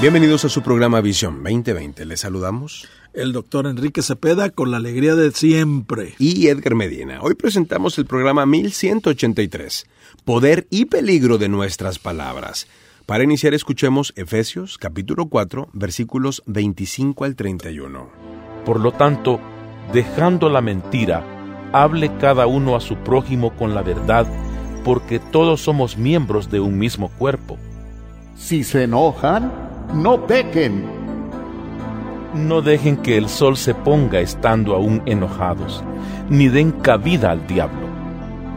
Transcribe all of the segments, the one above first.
Bienvenidos a su programa Visión 2020. Les saludamos. El doctor Enrique Cepeda con la alegría de siempre. Y Edgar Medina. Hoy presentamos el programa 1183, Poder y Peligro de nuestras palabras. Para iniciar escuchemos Efesios capítulo 4 versículos 25 al 31. Por lo tanto, dejando la mentira, hable cada uno a su prójimo con la verdad, porque todos somos miembros de un mismo cuerpo. Si se enojan, no pequen. No dejen que el sol se ponga estando aún enojados, ni den cabida al diablo.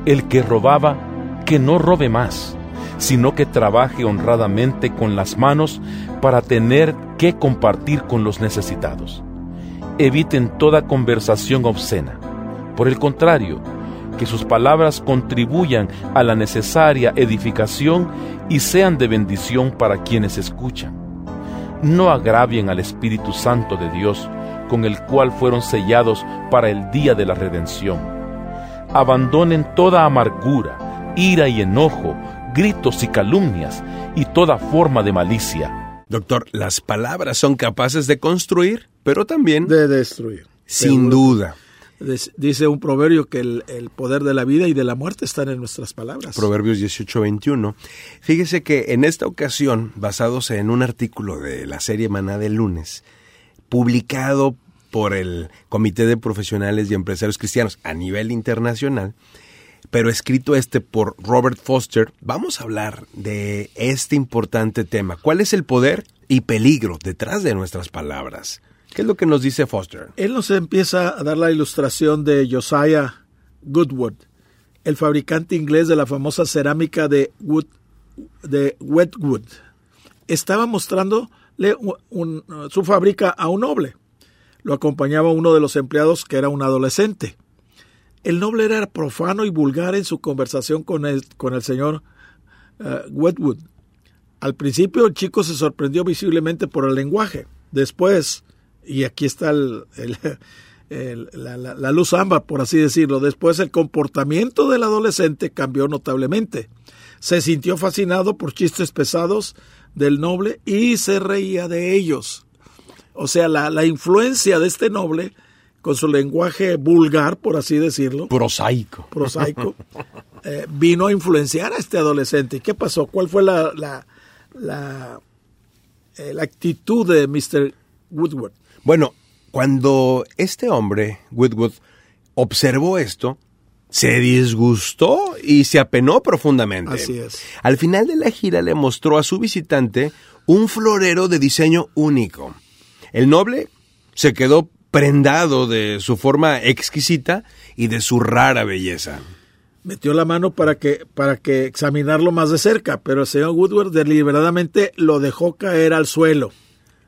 El que robaba, que no robe más, sino que trabaje honradamente con las manos para tener que compartir con los necesitados. Eviten toda conversación obscena. Por el contrario, que sus palabras contribuyan a la necesaria edificación y sean de bendición para quienes escuchan no agravien al Espíritu Santo de Dios, con el cual fueron sellados para el día de la redención. Abandonen toda amargura, ira y enojo, gritos y calumnias, y toda forma de malicia. Doctor, las palabras son capaces de construir, pero también de destruir. Sin duda. Dice un proverbio que el, poder de la vida y de la muerte están en nuestras palabras. Proverbios 18-21. Fíjese que en esta ocasión, basados en un artículo de la serie Maná del lunes, publicado por el Comité de Profesionales y Empresarios Cristianos a nivel internacional, pero escrito este por Robert Foster, vamos a hablar de este importante tema. ¿Cuál es el poder y peligro detrás de nuestras palabras? ¿Qué es lo que nos dice Foster? Él nos empieza a dar la ilustración de Josiah Goodwood, el fabricante inglés de la famosa cerámica de, wood, de Wetwood. Estaba mostrándole su fábrica a un noble. Lo acompañaba uno de los empleados que era un adolescente. El noble era profano y vulgar en su conversación con el, con el señor uh, Wetwood. Al principio el chico se sorprendió visiblemente por el lenguaje. Después, y aquí está la, luz ámbar, por así decirlo. Después el comportamiento del adolescente cambió notablemente. Se sintió fascinado por chistes pesados del noble y se reía de ellos. O sea, la, influencia de este noble, con su lenguaje vulgar, por así decirlo. Prosaico. Prosaico. Eh, vino a influenciar a este adolescente. ¿Qué pasó? ¿Cuál fue la, la, la, eh, la actitud de Mr. Woodward? Bueno, cuando este hombre, Woodwood, observó esto, se disgustó y se apenó profundamente. Así es. Al final de la gira le mostró a su visitante un florero de diseño único. El noble se quedó prendado de su forma exquisita y de su rara belleza. Metió la mano para que, para que examinarlo más de cerca, pero el señor Woodward deliberadamente lo dejó caer al suelo.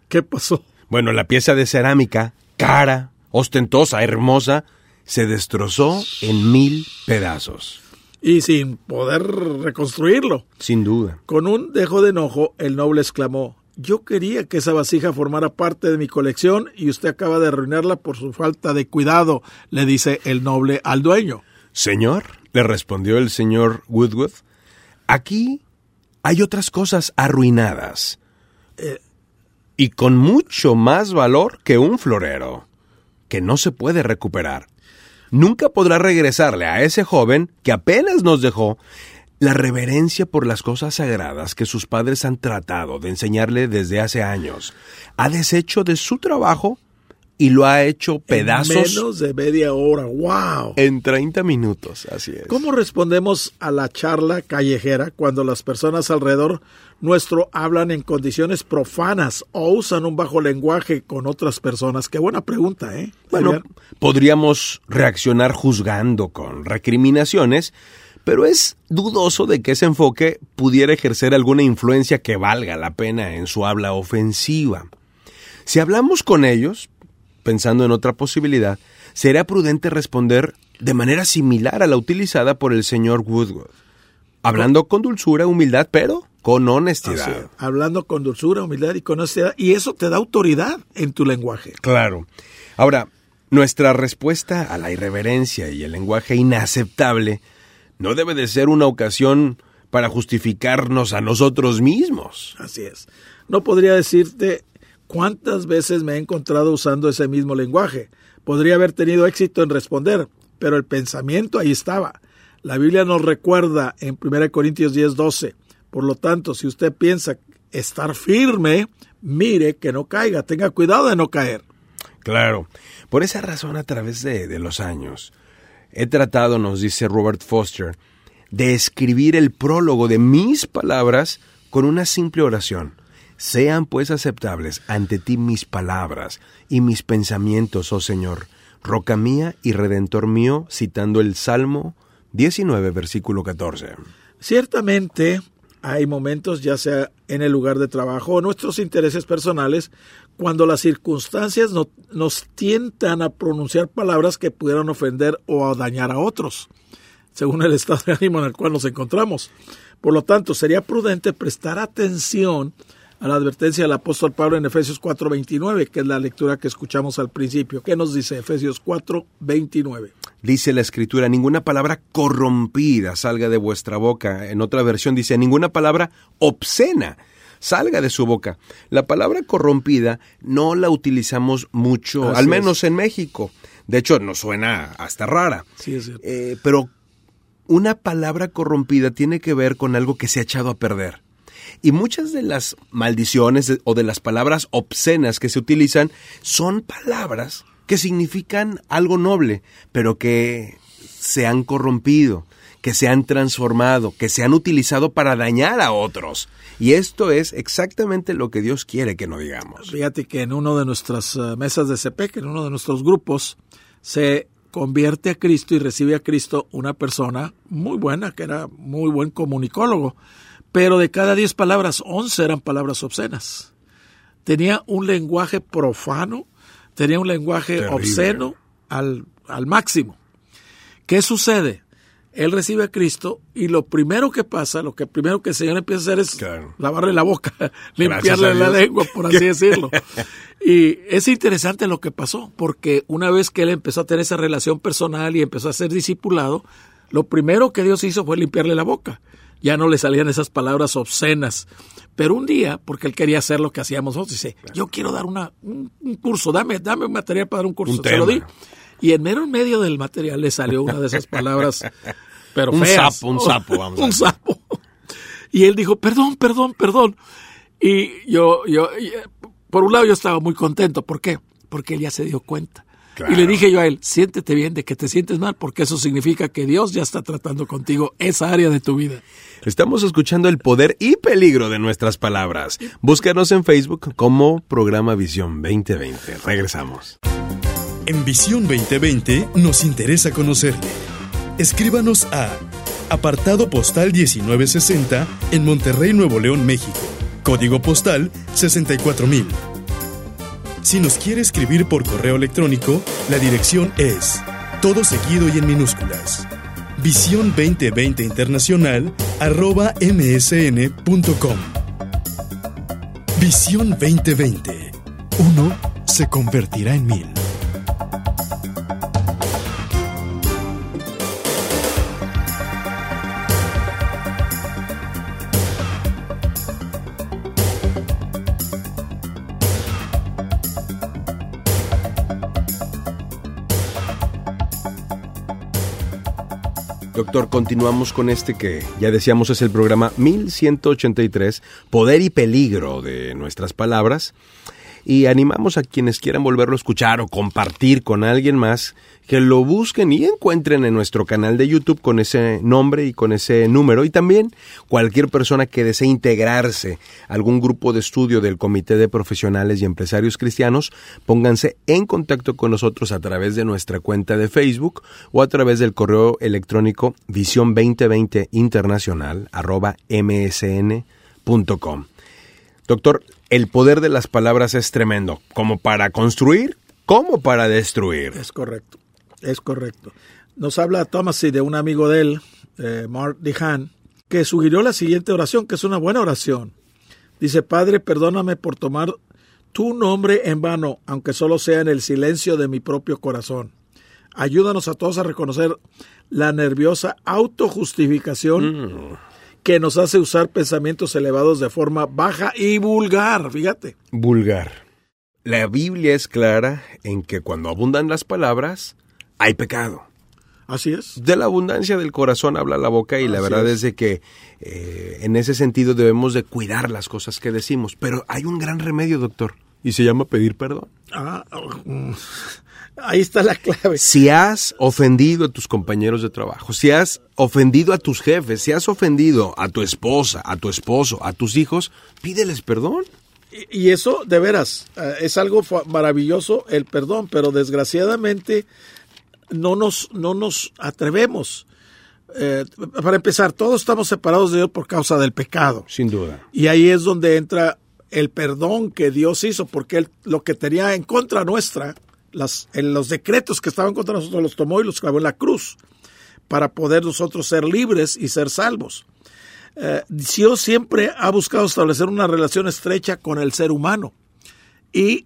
¿Qué pasó? Bueno, la pieza de cerámica, cara, ostentosa, hermosa, se destrozó en mil pedazos. Y sin poder reconstruirlo. Sin duda. Con un dejo de enojo, el noble exclamó, yo quería que esa vasija formara parte de mi colección y usted acaba de arruinarla por su falta de cuidado, le dice el noble al dueño. Señor, le respondió el señor Woodwood, aquí hay otras cosas arruinadas. Eh, y con mucho más valor que un florero, que no se puede recuperar. Nunca podrá regresarle a ese joven que apenas nos dejó la reverencia por las cosas sagradas que sus padres han tratado de enseñarle desde hace años. Ha deshecho de su trabajo y lo ha hecho pedazos. En menos de media hora, wow. En 30 minutos, así es. ¿Cómo respondemos a la charla callejera cuando las personas alrededor nuestro hablan en condiciones profanas o usan un bajo lenguaje con otras personas? Qué buena pregunta, ¿eh? Bueno, podríamos reaccionar juzgando con recriminaciones, pero es dudoso de que ese enfoque pudiera ejercer alguna influencia que valga la pena en su habla ofensiva. Si hablamos con ellos, pensando en otra posibilidad, sería prudente responder de manera similar a la utilizada por el señor Woodward, hablando con dulzura, humildad, pero con honestidad. Hablando con dulzura, humildad y con honestidad. Y eso te da autoridad en tu lenguaje. Claro. Ahora, nuestra respuesta a la irreverencia y el lenguaje inaceptable no debe de ser una ocasión para justificarnos a nosotros mismos. Así es. No podría decirte cuántas veces me he encontrado usando ese mismo lenguaje. Podría haber tenido éxito en responder, pero el pensamiento ahí estaba. La Biblia nos recuerda en 1 Corintios 10, 12. Por lo tanto, si usted piensa estar firme, mire que no caiga, tenga cuidado de no caer. Claro. Por esa razón, a través de, de los años, he tratado, nos dice Robert Foster, de escribir el prólogo de mis palabras con una simple oración. Sean pues aceptables ante ti mis palabras y mis pensamientos, oh Señor, roca mía y redentor mío, citando el Salmo 19, versículo 14. Ciertamente hay momentos, ya sea en el lugar de trabajo o nuestros intereses personales, cuando las circunstancias no, nos tientan a pronunciar palabras que pudieran ofender o dañar a otros según el estado de ánimo en el cual nos encontramos. Por lo tanto, sería prudente prestar atención a la advertencia del apóstol Pablo en Efesios 4:29, que es la lectura que escuchamos al principio. ¿Qué nos dice Efesios 4:29? Dice la escritura, ninguna palabra corrompida salga de vuestra boca. En otra versión dice, ninguna palabra obscena salga de su boca. La palabra corrompida no la utilizamos mucho, Así al es. menos en México. De hecho, nos suena hasta rara. Sí, es cierto. Eh, pero una palabra corrompida tiene que ver con algo que se ha echado a perder. Y muchas de las maldiciones o de las palabras obscenas que se utilizan son palabras que significan algo noble, pero que se han corrompido, que se han transformado, que se han utilizado para dañar a otros. Y esto es exactamente lo que Dios quiere que no digamos. Fíjate que en uno de nuestras eh, mesas de CPEC, en uno de nuestros grupos, se convierte a Cristo y recibe a Cristo una persona muy buena, que era muy buen comunicólogo, pero de cada 10 palabras, 11 eran palabras obscenas. Tenía un lenguaje profano, tenía un lenguaje Terrible. obsceno al, al máximo. ¿Qué sucede? Él recibe a Cristo y lo primero que pasa, lo que primero que el Señor empieza a hacer es Claro. lavarle la boca, limpiarle la lengua, por así decirlo. Y es interesante lo que pasó, porque una vez que él empezó a tener esa relación personal y empezó a ser discipulado, lo primero que Dios hizo fue limpiarle la boca. Ya no le salían esas palabras obscenas. Pero un día, porque él quería hacer lo que hacíamos nosotros, dice, yo quiero dar una, un, un curso, dame, dame un material para dar un curso. Un Se lo di. Y en mero medio del material le salió una de esas palabras, pero Un feas. sapo, un sapo, vamos un sapo. Y él dijo, perdón, perdón, perdón. Y yo, yo, eh, por un lado yo estaba muy contento. ¿Por qué? Porque él ya se dio cuenta. Claro. Y le dije yo a él, siéntete bien de que te sientes mal, porque eso significa que Dios ya está tratando contigo esa área de tu vida. Estamos escuchando el poder y peligro de nuestras palabras. Búscanos en Facebook como Programa Visión 2020. Regresamos. En Visión 2020 nos interesa conocerle. Escríbanos a apartado postal 1960 en Monterrey, Nuevo León, México. Código postal 64000. Si nos quiere escribir por correo electrónico, la dirección es todo seguido y en minúsculas. Visión 2020 Internacional arroba msn.com. Visión 2020. Uno se convertirá en mil. Continuamos con este que ya decíamos es el programa 1183, Poder y Peligro de nuestras palabras. Y animamos a quienes quieran volverlo a escuchar o compartir con alguien más que lo busquen y encuentren en nuestro canal de YouTube con ese nombre y con ese número. Y también cualquier persona que desee integrarse a algún grupo de estudio del Comité de Profesionales y Empresarios Cristianos, pónganse en contacto con nosotros a través de nuestra cuenta de Facebook o a través del correo electrónico visión 2020 internacional arroba msn.com. Doctor, el poder de las palabras es tremendo, como para construir como para destruir. Es correcto, es correcto. Nos habla Thomas de un amigo de él, eh, Mark Dehan, que sugirió la siguiente oración, que es una buena oración. Dice, Padre, perdóname por tomar tu nombre en vano, aunque solo sea en el silencio de mi propio corazón. Ayúdanos a todos a reconocer la nerviosa autojustificación Mm. Que nos hace usar pensamientos elevados de forma baja y vulgar, fíjate. Vulgar. La Biblia es clara en que cuando abundan las palabras, hay pecado. Así es. De la abundancia del corazón habla la boca y la verdad es. es. de que eh, en ese sentido debemos de cuidar las cosas que decimos. Pero hay un gran remedio, doctor, y se llama pedir perdón. Ah, mm, ahí está la clave. Si has ofendido a tus compañeros de trabajo, si has ofendido a tus jefes, si has ofendido a tu esposa, a tu esposo, a tus hijos, pídeles perdón. Y eso, de veras, eh, es algo maravilloso el perdón, pero desgraciadamente no nos, no nos atrevemos. Eh, para empezar, todos estamos separados de Dios por causa del pecado. Sin duda. Y ahí es donde entra el perdón que Dios hizo, porque él, lo que tenía en contra nuestra, las, en los decretos que estaban contra nosotros, los tomó y los clavó en la cruz, para poder nosotros ser libres y ser salvos. Eh, Dios siempre ha buscado establecer una relación estrecha con el ser humano. Y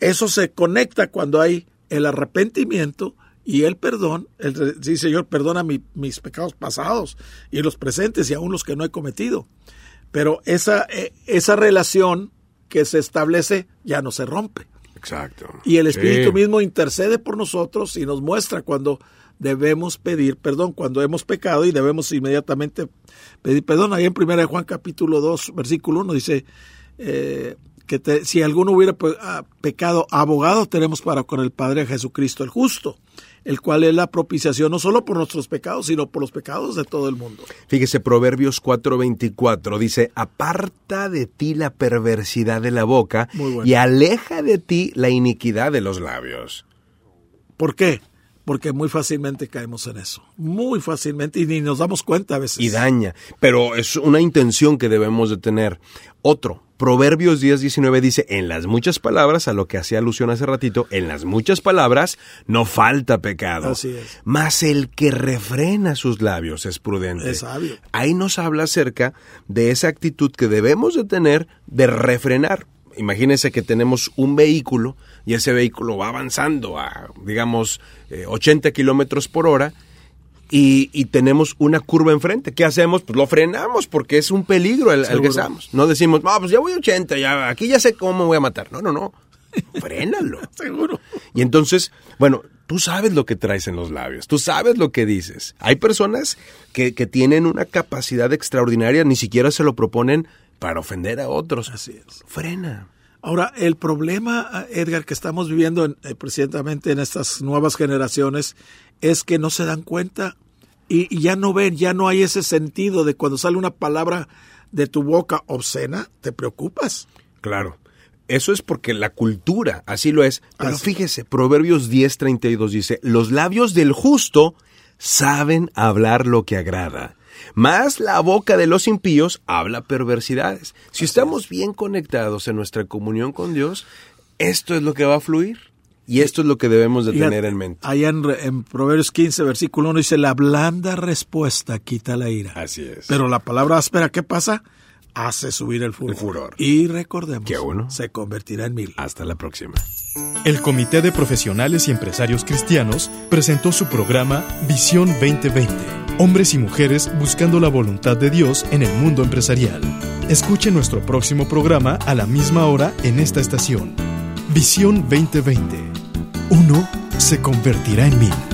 eso se conecta cuando hay el arrepentimiento y el perdón. El, sí, Señor, perdona mi- mis pecados pasados y los presentes y aún los que no he cometido. Pero esa, eh, esa relación que se establece ya no se rompe. Exacto. Y el Espíritu Sí. mismo intercede por nosotros y nos muestra cuando debemos pedir perdón, cuando hemos pecado y debemos inmediatamente pedir perdón. Ahí en 1 Juan capítulo 2, versículo 1 dice eh, que te- si alguno hubiera pe- ah, pecado, abogado tenemos para con el Padre Jesucristo el justo, el cual es la propiciación no solo por nuestros pecados, sino por los pecados de todo el mundo. Fíjese, Proverbios 4:24 dice, aparta de ti la perversidad de la boca bueno. y aleja de ti la iniquidad de los labios. ¿Por qué? Porque muy fácilmente caemos en eso, muy fácilmente y ni nos damos cuenta a veces. Y daña, pero es una intención que debemos de tener. Otro, Proverbios 10:19 dice, en las muchas palabras, a lo que hacía alusión hace ratito, en las muchas palabras no falta pecado. Así es. Mas el que refrena sus labios es prudente. Es sabio. Ahí nos habla acerca de esa actitud que debemos de tener de refrenar. Imagínense que tenemos un vehículo y ese vehículo va avanzando a, digamos, eh, 80 kilómetros por hora y, y tenemos una curva enfrente. ¿Qué hacemos? Pues lo frenamos porque es un peligro el, el que estamos. No decimos, no, pues ya voy a 80, ya, aquí ya sé cómo me voy a matar. No, no, no. Frénalo. Seguro. Y entonces, bueno, tú sabes lo que traes en los labios, tú sabes lo que dices. Hay personas que, que tienen una capacidad extraordinaria, ni siquiera se lo proponen para ofender a otros. Así es. Frena. Ahora, el problema, Edgar, que estamos viviendo en, eh, precisamente en estas nuevas generaciones es que no se dan cuenta y, y ya no ven, ya no hay ese sentido de cuando sale una palabra de tu boca obscena, te preocupas. Claro. Eso es porque la cultura así lo es. Pero Así. fíjese, Proverbios 10:32 dice, los labios del justo saben hablar lo que agrada. Más la boca de los impíos habla perversidades. Si estamos bien conectados en nuestra comunión con Dios, esto es lo que va a fluir. Y esto es lo que debemos de tener en mente. Allá en, Proverbios 15, versículo 1 dice, la blanda respuesta quita la ira. Así es. Pero la palabra áspera, ¿qué pasa? Hace subir el furor. El furor. Y recordemos, Qué bueno. se convertirá en mil. Hasta la próxima. El Comité de Profesionales y Empresarios Cristianos presentó su programa Visión 2020. Hombres y mujeres buscando la voluntad de Dios en el mundo empresarial. Escuche nuestro próximo programa a la misma hora en esta estación. Visión 2020. Uno se convertirá en mil.